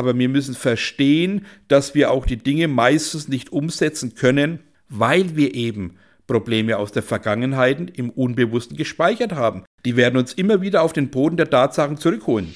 aber wir müssen verstehen, dass wir auch die Dinge meistens nicht umsetzen können, weil wir eben Probleme aus der Vergangenheit im Unbewussten gespeichert haben. Die werden uns immer wieder auf den Boden der Tatsachen zurückholen.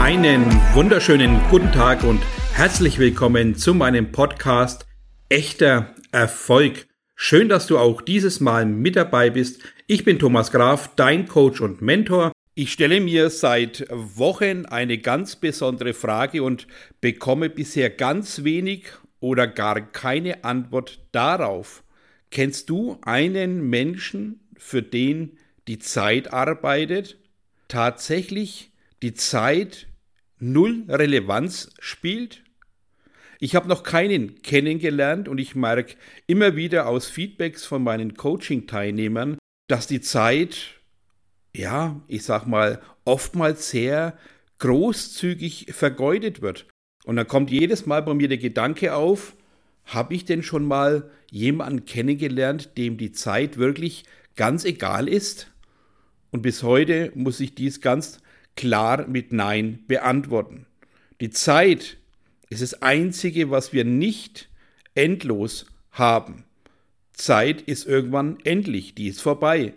Einen wunderschönen guten Tag und herzlich willkommen zu meinem Podcast Echter Erfolg. Schön, dass du auch dieses Mal mit dabei bist. Ich bin Thomas Graf, dein Coach und Mentor. Ich stelle mir seit Wochen eine ganz besondere Frage und bekomme bisher ganz wenig oder gar keine Antwort darauf. Kennst du einen Menschen, für den die Zeit arbeitet? Tatsächlich die Zeit null Relevanz spielt? Ich habe noch keinen kennengelernt und ich merke immer wieder aus Feedbacks von meinen Coaching-Teilnehmern, dass die Zeit, ja, ich sag mal, oftmals sehr großzügig vergeudet wird. Und dann kommt jedes Mal bei mir der Gedanke auf, habe ich denn schon mal jemanden kennengelernt, dem die Zeit wirklich ganz egal ist? Und bis heute muss ich dies ganz klar mit Nein beantworten. Die Zeit ist das Einzige, was wir nicht endlos haben. Zeit ist irgendwann endlich, die ist vorbei.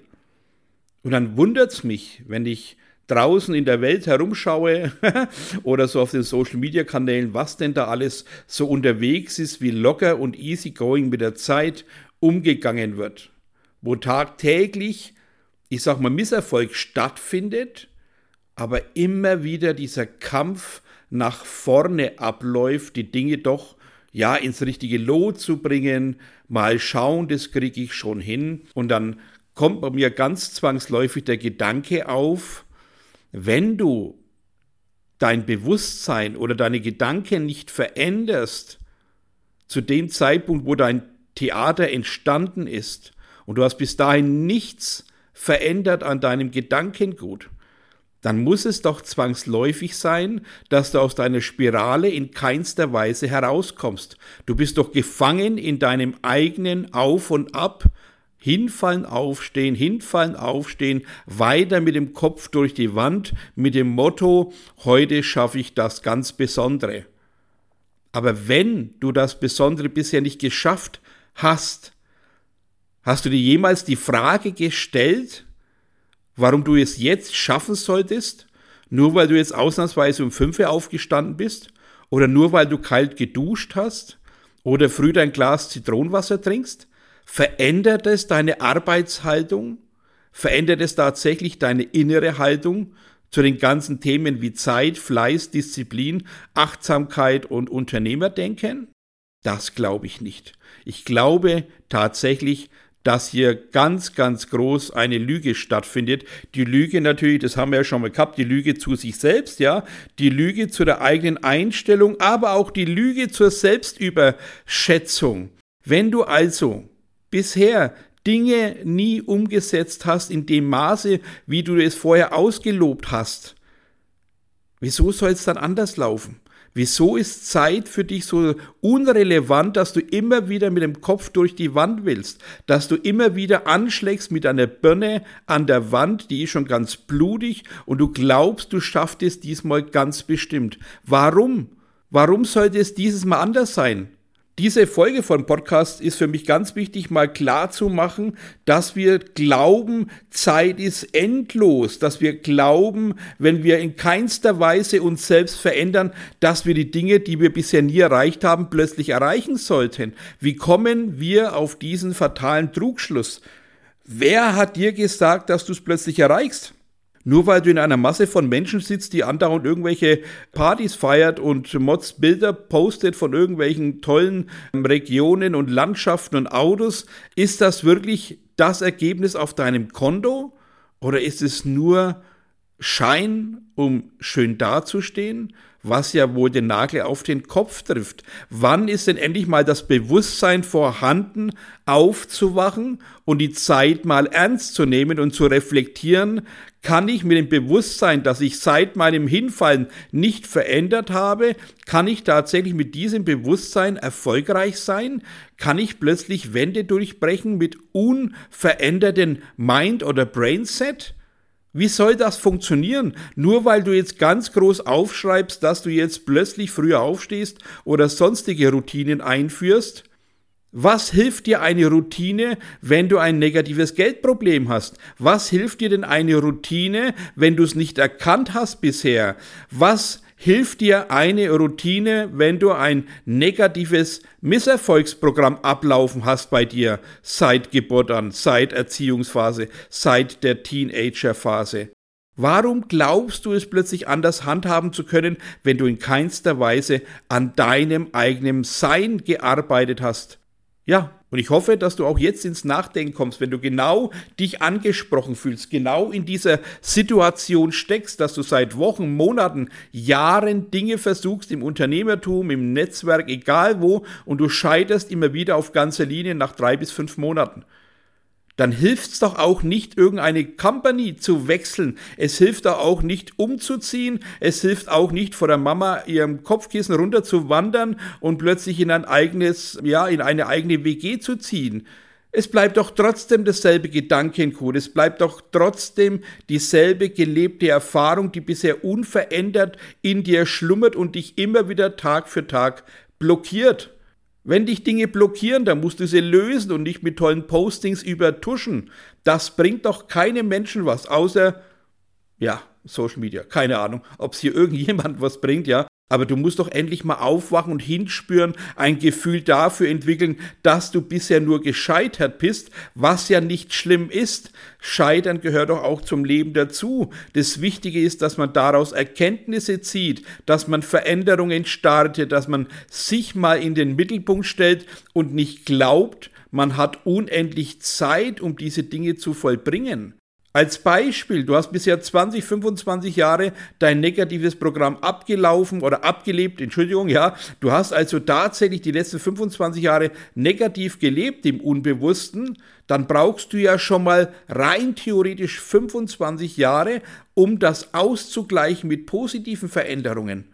Und dann wundert es mich, wenn ich draußen in der Welt herumschaue oder so auf den Social-Media-Kanälen, was denn da alles so unterwegs ist, wie locker und easygoing mit der Zeit umgegangen wird. Wo tagtäglich, ich sag mal, Misserfolg stattfindet, aber immer wieder dieser Kampf nach vorne abläuft, die Dinge doch ja ins richtige Lot zu bringen, mal schauen, das kriege ich schon hin. Und dann kommt bei mir ganz zwangsläufig der Gedanke auf, wenn du dein Bewusstsein oder deine Gedanken nicht veränderst, zu dem Zeitpunkt, wo dein Theater entstanden ist, und du hast bis dahin nichts verändert an deinem Gedankengut, dann muss es doch zwangsläufig sein, dass du aus deiner Spirale in keinster Weise herauskommst. Du bist doch gefangen in deinem eigenen Auf und Ab, hinfallen, aufstehen, hinfallen, aufstehen, weiter mit dem Kopf durch die Wand, mit dem Motto, heute schaffe ich das ganz Besondere. Aber wenn du das Besondere bisher nicht geschafft hast, hast du dir jemals die Frage gestellt, warum du es jetzt schaffen solltest, nur weil du jetzt ausnahmsweise um 5 Uhr aufgestanden bist oder nur weil du kalt geduscht hast oder früh dein Glas Zitronenwasser trinkst? Verändert es deine Arbeitshaltung? Verändert es tatsächlich deine innere Haltung zu den ganzen Themen wie Zeit, Fleiß, Disziplin, Achtsamkeit und Unternehmerdenken? Das glaube ich nicht. Ich glaube tatsächlich, dass hier ganz, ganz groß eine Lüge stattfindet. Die Lüge natürlich, das haben wir ja schon mal gehabt, die Lüge zu sich selbst, ja, die Lüge zu der eigenen Einstellung, aber auch die Lüge zur Selbstüberschätzung. Wenn du also bisher Dinge nie umgesetzt hast in dem Maße, wie du es vorher ausgelobt hast, wieso soll es dann anders laufen? Wieso ist Zeit für dich so unrelevant, dass du immer wieder mit dem Kopf durch die Wand willst, dass du immer wieder anschlägst mit einer Birne an der Wand, die ist schon ganz blutig und du glaubst, du schaffst es diesmal ganz bestimmt. Warum? Warum sollte es dieses Mal anders sein? Diese Folge von Podcast ist für mich ganz wichtig, mal klar zu machen, dass wir glauben, Zeit ist endlos, dass wir glauben, wenn wir in keinster Weise uns selbst verändern, dass wir die Dinge, die wir bisher nie erreicht haben, plötzlich erreichen sollten. Wie kommen wir auf diesen fatalen Trugschluss? Wer hat dir gesagt, dass du es plötzlich erreichst? Nur weil du in einer Masse von Menschen sitzt, die andauernd irgendwelche Partys feiert und Mods Bilder postet von irgendwelchen tollen Regionen und Landschaften und Autos, ist das wirklich das Ergebnis auf deinem Konto? Oder ist es nur Schein, um schön dazustehen, was ja wohl den Nagel auf den Kopf trifft. Wann ist denn endlich mal das Bewusstsein vorhanden, aufzuwachen und die Zeit mal ernst zu nehmen und zu reflektieren, kann ich mit dem Bewusstsein, dass ich seit meinem Hinfallen nicht verändert habe, kann ich tatsächlich mit diesem Bewusstsein erfolgreich sein? Kann ich plötzlich Wände durchbrechen mit unveränderten Mind- oder Brainset? Wie soll das funktionieren? Nur weil du jetzt ganz groß aufschreibst, dass du jetzt plötzlich früher aufstehst oder sonstige Routinen einführst? Was hilft dir eine Routine, wenn du ein negatives Geldproblem hast? Was hilft dir denn eine Routine, wenn du es nicht erkannt hast bisher? Was hilft dir eine Routine, wenn du ein negatives Misserfolgsprogramm ablaufen hast bei dir seit Geburt an, seit Erziehungsphase, seit der Teenagerphase? Warum glaubst du es plötzlich anders handhaben zu können, wenn du in keinster Weise an deinem eigenen Sein gearbeitet hast? Ja, und ich hoffe, dass du auch jetzt ins Nachdenken kommst, wenn du genau dich angesprochen fühlst, genau in dieser Situation steckst, dass du seit Wochen, Monaten, Jahren Dinge versuchst im Unternehmertum, im Netzwerk, egal wo, und du scheiterst immer wieder auf ganzer Linie nach drei bis fünf Monaten dann hilft's doch auch nicht, irgendeine Company zu wechseln. Es hilft doch auch nicht, umzuziehen. Es hilft auch nicht, vor der Mama ihrem Kopfkissen runter zu wandern und plötzlich in ein eigenes, ja, in eine eigene WG zu ziehen. Es bleibt doch trotzdem dasselbe Gedankengut. Es bleibt doch trotzdem dieselbe gelebte Erfahrung, die bisher unverändert in dir schlummert und dich immer wieder Tag für Tag blockiert. Wenn dich Dinge blockieren, dann musst du sie lösen und nicht mit tollen Postings übertuschen. Das bringt doch keinem Menschen was, außer, ja, Social Media. Keine Ahnung, ob es hier irgendjemand was bringt, ja. Aber du musst doch endlich mal aufwachen und hinspüren, ein Gefühl dafür entwickeln, dass du bisher nur gescheitert bist, was ja nicht schlimm ist. Scheitern gehört doch auch zum Leben dazu. Das Wichtige ist, dass man daraus Erkenntnisse zieht, dass man Veränderungen startet, dass man sich mal in den Mittelpunkt stellt und nicht glaubt, man hat unendlich Zeit, um diese Dinge zu vollbringen. Als Beispiel, du hast bisher 20, 25 Jahre dein negatives Programm abgelaufen oder abgelebt, Entschuldigung, ja. Du hast also tatsächlich die letzten 25 Jahre negativ gelebt im Unbewussten. Dann brauchst du ja schon mal rein theoretisch 25 Jahre, um das auszugleichen mit positiven Veränderungen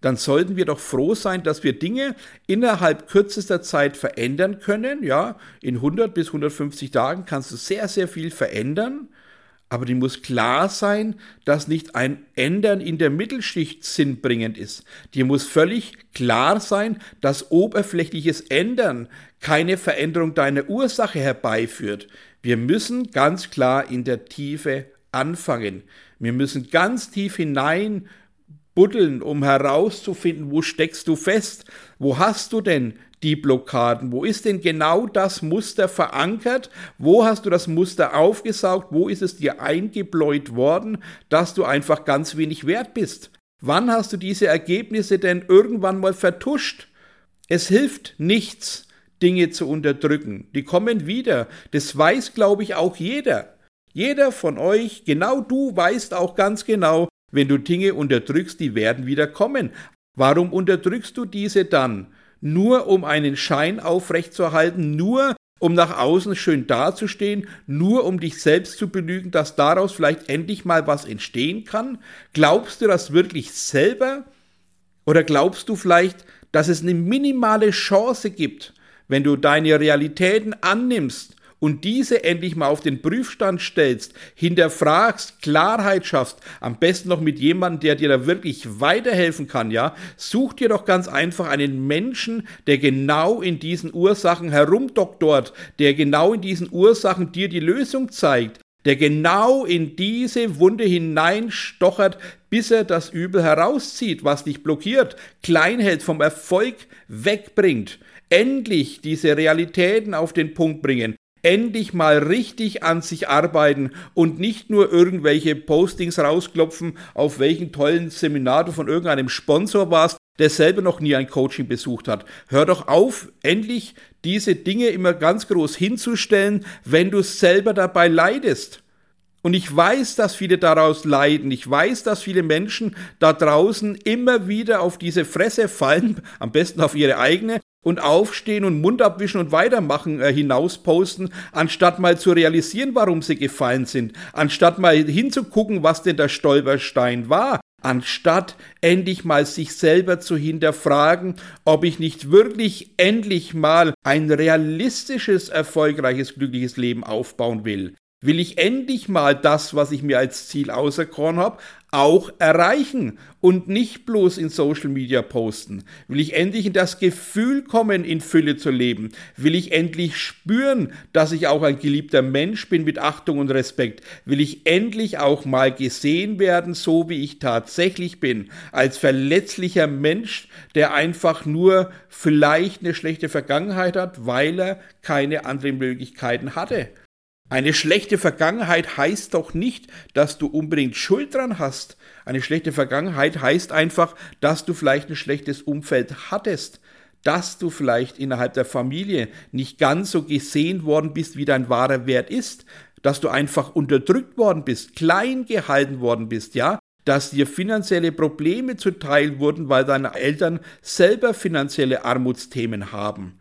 dann sollten wir doch froh sein, dass wir Dinge innerhalb kürzester Zeit verändern können. Ja, in 100 bis 150 Tagen kannst du sehr, sehr viel verändern. Aber die muss klar sein, dass nicht ein Ändern in der Mittelschicht sinnbringend ist. Dir muss völlig klar sein, dass oberflächliches Ändern keine Veränderung deiner Ursache herbeiführt. Wir müssen ganz klar in der Tiefe anfangen. Wir müssen ganz tief hinein buddeln, um herauszufinden, wo steckst du fest, wo hast du denn die Blockaden, wo ist denn genau das Muster verankert, wo hast du das Muster aufgesaugt, wo ist es dir eingebläut worden, dass du einfach ganz wenig wert bist. Wann hast du diese Ergebnisse denn irgendwann mal vertuscht? Es hilft nichts, Dinge zu unterdrücken. Die kommen wieder. Das weiß, glaube ich, auch jeder. Jeder von euch, genau du weißt auch ganz genau, wenn du Dinge unterdrückst, die werden wieder kommen. Warum unterdrückst du diese dann? Nur um einen Schein aufrechtzuerhalten, nur um nach außen schön dazustehen, nur um dich selbst zu belügen, dass daraus vielleicht endlich mal was entstehen kann? Glaubst du das wirklich selber? Oder glaubst du vielleicht, dass es eine minimale Chance gibt, wenn du deine Realitäten annimmst und diese endlich mal auf den Prüfstand stellst, hinterfragst, Klarheit schaffst, am besten noch mit jemandem, der dir da wirklich weiterhelfen kann, ja, such dir doch ganz einfach einen Menschen, der genau in diesen Ursachen herumdoktort, der genau in diesen Ursachen dir die Lösung zeigt, der genau in diese Wunde hineinstochert, bis er das Übel herauszieht, was dich blockiert, klein hält, vom Erfolg wegbringt. Endlich diese Realitäten auf den Punkt bringen, endlich mal richtig an sich arbeiten und nicht nur irgendwelche Postings rausklopfen, auf welchen tollen Seminar du von irgendeinem Sponsor warst, der selber noch nie ein Coaching besucht hat. Hör doch auf, endlich diese Dinge immer ganz groß hinzustellen, wenn du selber dabei leidest. Und ich weiß, dass viele daraus leiden. Ich weiß, dass viele Menschen da draußen immer wieder auf diese Fresse fallen, am besten auf ihre eigene, und aufstehen und Mund abwischen und weitermachen äh, hinausposten, anstatt mal zu realisieren, warum sie gefallen sind, anstatt mal hinzugucken, was denn der Stolperstein war, anstatt endlich mal sich selber zu hinterfragen, ob ich nicht wirklich endlich mal ein realistisches, erfolgreiches, glückliches Leben aufbauen will will ich endlich mal das, was ich mir als Ziel auserkoren habe, auch erreichen und nicht bloß in Social Media posten? Will ich endlich in das Gefühl kommen, in Fülle zu leben? Will ich endlich spüren, dass ich auch ein geliebter Mensch bin mit Achtung und Respekt? Will ich endlich auch mal gesehen werden, so wie ich tatsächlich bin, als verletzlicher Mensch, der einfach nur vielleicht eine schlechte Vergangenheit hat, weil er keine anderen Möglichkeiten hatte? Eine schlechte Vergangenheit heißt doch nicht, dass du unbedingt Schuld dran hast. Eine schlechte Vergangenheit heißt einfach, dass du vielleicht ein schlechtes Umfeld hattest, dass du vielleicht innerhalb der Familie nicht ganz so gesehen worden bist, wie dein wahrer Wert ist, dass du einfach unterdrückt worden bist, klein gehalten worden bist, ja, dass dir finanzielle Probleme zuteil wurden, weil deine Eltern selber finanzielle Armutsthemen haben.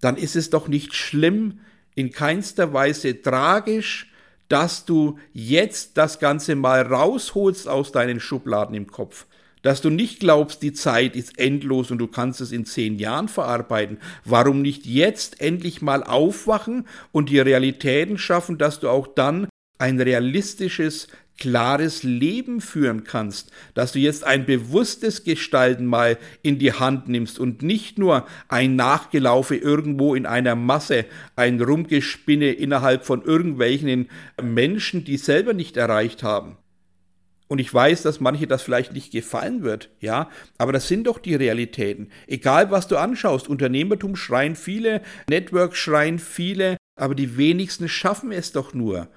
Dann ist es doch nicht schlimm, in keinster Weise tragisch, dass du jetzt das Ganze mal rausholst aus deinen Schubladen im Kopf. Dass du nicht glaubst, die Zeit ist endlos und du kannst es in zehn Jahren verarbeiten. Warum nicht jetzt endlich mal aufwachen und die Realitäten schaffen, dass du auch dann ein realistisches, klares Leben führen kannst, dass du jetzt ein bewusstes Gestalten mal in die Hand nimmst und nicht nur ein Nachgelaufe irgendwo in einer Masse, ein Rumgespinne innerhalb von irgendwelchen Menschen, die selber nicht erreicht haben. Und ich weiß, dass manche das vielleicht nicht gefallen wird, ja, aber das sind doch die Realitäten. Egal was du anschaust, Unternehmertum schreien viele, Network schreien viele, aber die wenigsten schaffen es doch nur.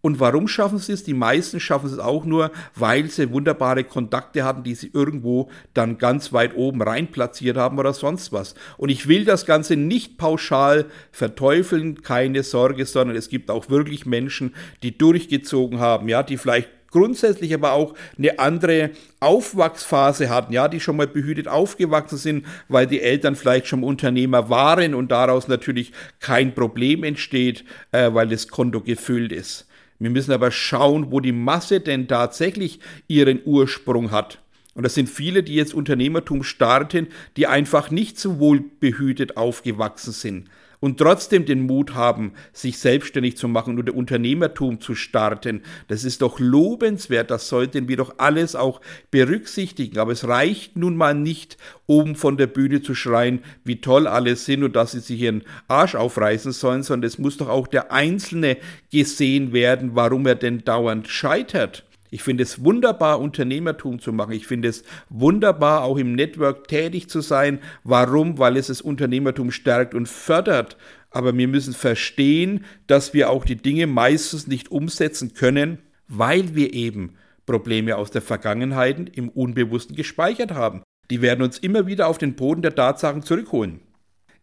Und warum schaffen sie es? Die meisten schaffen es auch nur, weil sie wunderbare Kontakte hatten, die sie irgendwo dann ganz weit oben rein platziert haben oder sonst was. Und ich will das Ganze nicht pauschal verteufeln, keine Sorge, sondern es gibt auch wirklich Menschen, die durchgezogen haben, ja, die vielleicht grundsätzlich aber auch eine andere Aufwachsphase hatten, ja, die schon mal behütet aufgewachsen sind, weil die Eltern vielleicht schon Unternehmer waren und daraus natürlich kein Problem entsteht, äh, weil das Konto gefüllt ist. Wir müssen aber schauen, wo die Masse denn tatsächlich ihren Ursprung hat. Und das sind viele, die jetzt Unternehmertum starten, die einfach nicht so wohl behütet aufgewachsen sind und trotzdem den Mut haben, sich selbstständig zu machen und Unternehmertum zu starten. Das ist doch lobenswert, das sollten wir doch alles auch berücksichtigen. Aber es reicht nun mal nicht, oben von der Bühne zu schreien, wie toll alle sind und dass sie sich ihren Arsch aufreißen sollen, sondern es muss doch auch der Einzelne gesehen werden, warum er denn dauernd scheitert. Ich finde es wunderbar, Unternehmertum zu machen. Ich finde es wunderbar, auch im Network tätig zu sein. Warum? Weil es das Unternehmertum stärkt und fördert. Aber wir müssen verstehen, dass wir auch die Dinge meistens nicht umsetzen können, weil wir eben Probleme aus der Vergangenheit im Unbewussten gespeichert haben. Die werden uns immer wieder auf den Boden der Tatsachen zurückholen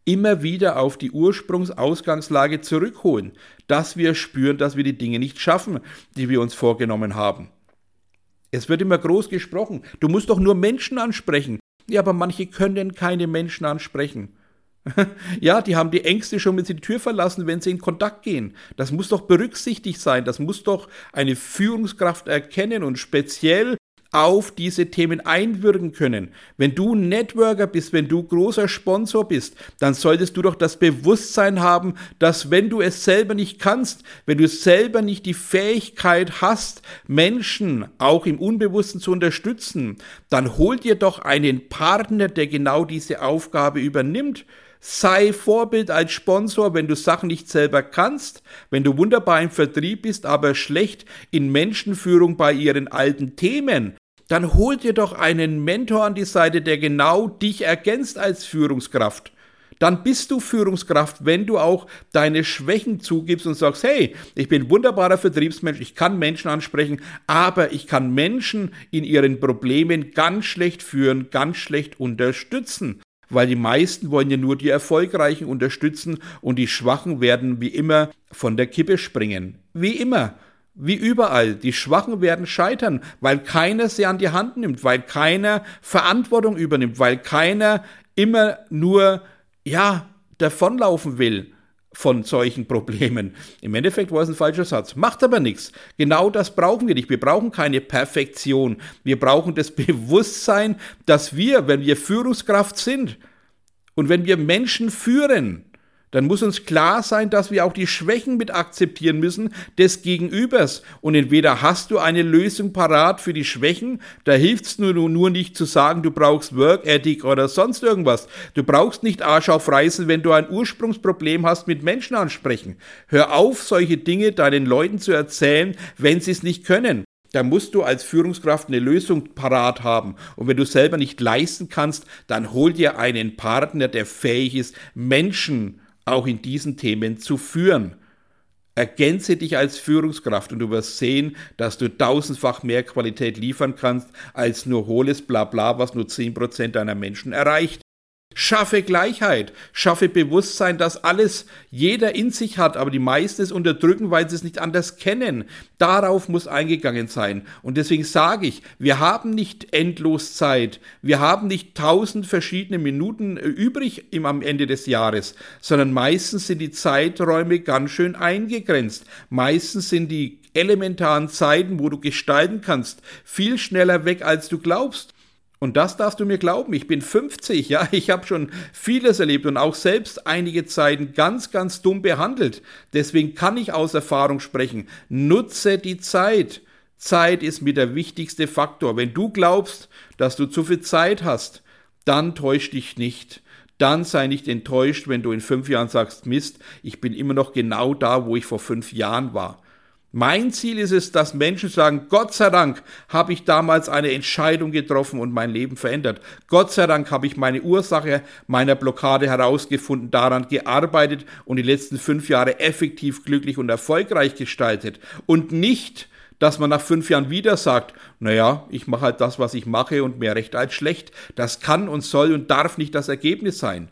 immer wieder auf die Ursprungsausgangslage zurückholen, dass wir spüren, dass wir die Dinge nicht schaffen, die wir uns vorgenommen haben. Es wird immer groß gesprochen. Du musst doch nur Menschen ansprechen. Ja, aber manche können keine Menschen ansprechen. ja, die haben die Ängste schon, wenn sie die Tür verlassen, wenn sie in Kontakt gehen. Das muss doch berücksichtigt sein. Das muss doch eine Führungskraft erkennen und speziell auf diese Themen einwirken können. Wenn du Networker bist, wenn du großer Sponsor bist, dann solltest du doch das Bewusstsein haben, dass wenn du es selber nicht kannst, wenn du selber nicht die Fähigkeit hast, Menschen auch im Unbewussten zu unterstützen, dann hol dir doch einen Partner, der genau diese Aufgabe übernimmt. Sei Vorbild als Sponsor, wenn du Sachen nicht selber kannst, wenn du wunderbar im Vertrieb bist, aber schlecht in Menschenführung bei ihren alten Themen, dann hol dir doch einen Mentor an die Seite, der genau dich ergänzt als Führungskraft. Dann bist du Führungskraft, wenn du auch deine Schwächen zugibst und sagst, hey, ich bin wunderbarer Vertriebsmensch, ich kann Menschen ansprechen, aber ich kann Menschen in ihren Problemen ganz schlecht führen, ganz schlecht unterstützen. weil die meisten wollen ja nur die Erfolgreichen unterstützen und die Schwachen werden wie immer von der Kippe springen. Wie immer. Wie überall. Die Schwachen werden scheitern, weil keiner sie an die Hand nimmt, weil keiner Verantwortung übernimmt, weil keiner immer nur, ja, davonlaufen will von solchen Problemen. Im Endeffekt war es ein falscher Satz. Macht aber nichts. Genau das brauchen wir nicht. Wir brauchen keine Perfektion. Wir brauchen das Bewusstsein, dass wir, wenn wir Führungskraft sind und wenn wir Menschen führen, dann muss uns klar sein, dass wir auch die Schwächen mit akzeptieren müssen des Gegenübers. Und entweder hast du eine Lösung parat für die Schwächen, da hilft es nur, nur nicht zu sagen, du brauchst Work Ethic oder sonst irgendwas. Du brauchst nicht Arsch auf Reißen, wenn du ein Ursprungsproblem hast mit Menschen ansprechen. Hör auf, solche Dinge deinen Leuten zu erzählen, wenn sie es nicht können da musst du als Führungskraft eine Lösung parat haben. Und wenn du selber nicht leisten kannst, dann hol dir einen Partner, der fähig ist, Menschen auch in diesen Themen zu führen. Ergänze dich als Führungskraft und du wirst sehen, dass du tausendfach mehr Qualität liefern kannst als nur hohles Blabla, was nur zehn Prozent deiner Menschen erreicht. Schaffe Gleichheit, schaffe Bewusstsein, dass alles jeder in sich hat, aber die meisten es unterdrücken, weil sie es nicht anders kennen. Darauf muss eingegangen sein. Und deswegen sage ich, wir haben nicht endlos Zeit, wir haben nicht tausend verschiedene Minuten äh, übrig im, am Ende des Jahres, sondern meistens sind die Zeiträume ganz schön eingegrenzt. Meistens sind die elementaren Zeiten, wo du gestalten kannst, viel schneller weg, als du glaubst. Und das darfst du mir glauben. Ich bin 50, ja, ich habe schon vieles erlebt und auch selbst einige Zeiten ganz, ganz dumm behandelt. Deswegen kann ich aus Erfahrung sprechen. Nutze die Zeit. Zeit ist mit der wichtigste Faktor. Wenn du glaubst, dass du zu viel Zeit hast, dann täusch dich nicht. Dann sei nicht enttäuscht, wenn du in fünf Jahren sagst, Mist, ich bin immer noch genau da, wo ich vor fünf Jahren war. Mein Ziel ist es, dass Menschen sagen, Gott sei Dank habe ich damals eine Entscheidung getroffen und mein Leben verändert. Gott sei Dank habe ich meine Ursache meiner Blockade herausgefunden, daran gearbeitet und die letzten fünf Jahre effektiv glücklich und erfolgreich gestaltet. Und nicht, dass man nach fünf Jahren wieder sagt, naja, ich mache halt das, was ich mache und mehr recht als schlecht. Das kann und soll und darf nicht das Ergebnis sein.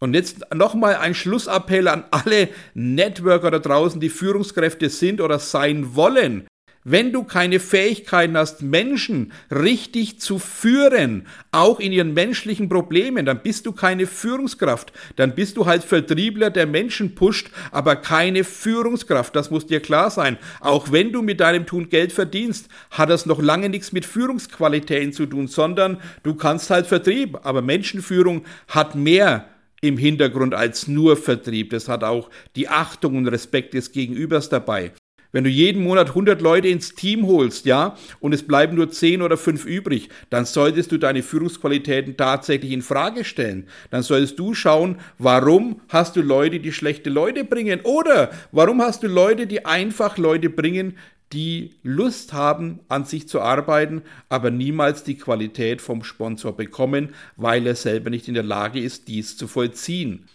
Und jetzt nochmal ein Schlussappell an alle Networker da draußen, die Führungskräfte sind oder sein wollen. Wenn du keine Fähigkeiten hast, Menschen richtig zu führen, auch in ihren menschlichen Problemen, dann bist du keine Führungskraft. Dann bist du halt Vertriebler, der Menschen pusht, aber keine Führungskraft. Das muss dir klar sein. Auch wenn du mit deinem Tun Geld verdienst, hat das noch lange nichts mit Führungsqualitäten zu tun, sondern du kannst halt Vertrieb. Aber Menschenführung hat mehr im Hintergrund als nur Vertrieb. Das hat auch die Achtung und Respekt des Gegenübers dabei. Wenn du jeden Monat 100 Leute ins Team holst, ja, und es bleiben nur 10 oder 5 übrig, dann solltest du deine Führungsqualitäten tatsächlich in Frage stellen. Dann solltest du schauen, warum hast du Leute, die schlechte Leute bringen? Oder warum hast du Leute, die einfach Leute bringen, die Lust haben, an sich zu arbeiten, aber niemals die Qualität vom Sponsor bekommen, weil er selber nicht in der Lage ist, dies zu vollziehen.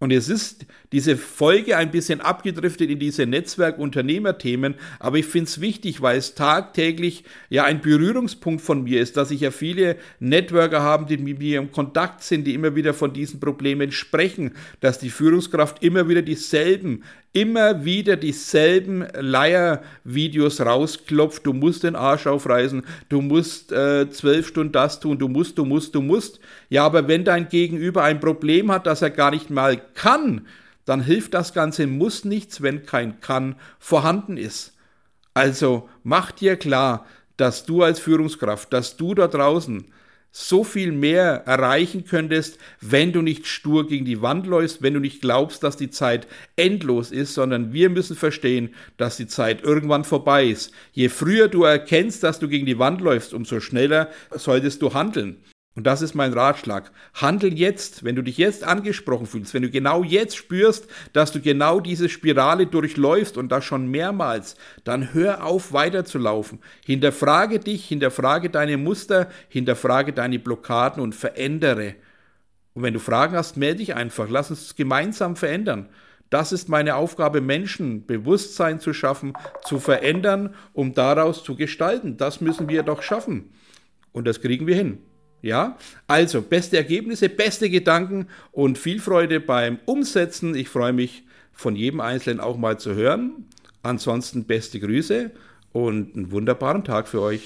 Und es ist diese Folge ein bisschen abgedriftet in diese Netzwerk-Unternehmerthemen, aber ich finde es wichtig, weil es tagtäglich ja ein Berührungspunkt von mir ist, dass ich ja viele Networker habe, die mit mir im Kontakt sind, die immer wieder von diesen Problemen sprechen, dass die Führungskraft immer wieder dieselben immer wieder dieselben Leier-Videos rausklopft. Du musst den Arsch aufreißen, du musst äh, zwölf Stunden das tun, du musst, du musst, du musst. Ja, aber wenn dein Gegenüber ein Problem hat, das er gar nicht mal kann, dann hilft das Ganze muss nichts, wenn kein kann vorhanden ist. Also mach dir klar, dass du als Führungskraft, dass du da draußen so viel mehr erreichen könntest, wenn du nicht stur gegen die Wand läufst, wenn du nicht glaubst, dass die Zeit endlos ist, sondern wir müssen verstehen, dass die Zeit irgendwann vorbei ist. Je früher du erkennst, dass du gegen die Wand läufst, umso schneller solltest du handeln. Und das ist mein Ratschlag. Handel jetzt, wenn du dich jetzt angesprochen fühlst, wenn du genau jetzt spürst, dass du genau diese Spirale durchläufst und das schon mehrmals, dann hör auf weiterzulaufen. Hinterfrage dich, hinterfrage deine Muster, hinterfrage deine Blockaden und verändere. Und wenn du Fragen hast, melde dich einfach. Lass uns gemeinsam verändern. Das ist meine Aufgabe, Menschen Bewusstsein zu schaffen, zu verändern, um daraus zu gestalten. Das müssen wir doch schaffen. Und das kriegen wir hin. Ja, also beste Ergebnisse, beste Gedanken und viel Freude beim Umsetzen. Ich freue mich von jedem Einzelnen auch mal zu hören. Ansonsten beste Grüße und einen wunderbaren Tag für euch.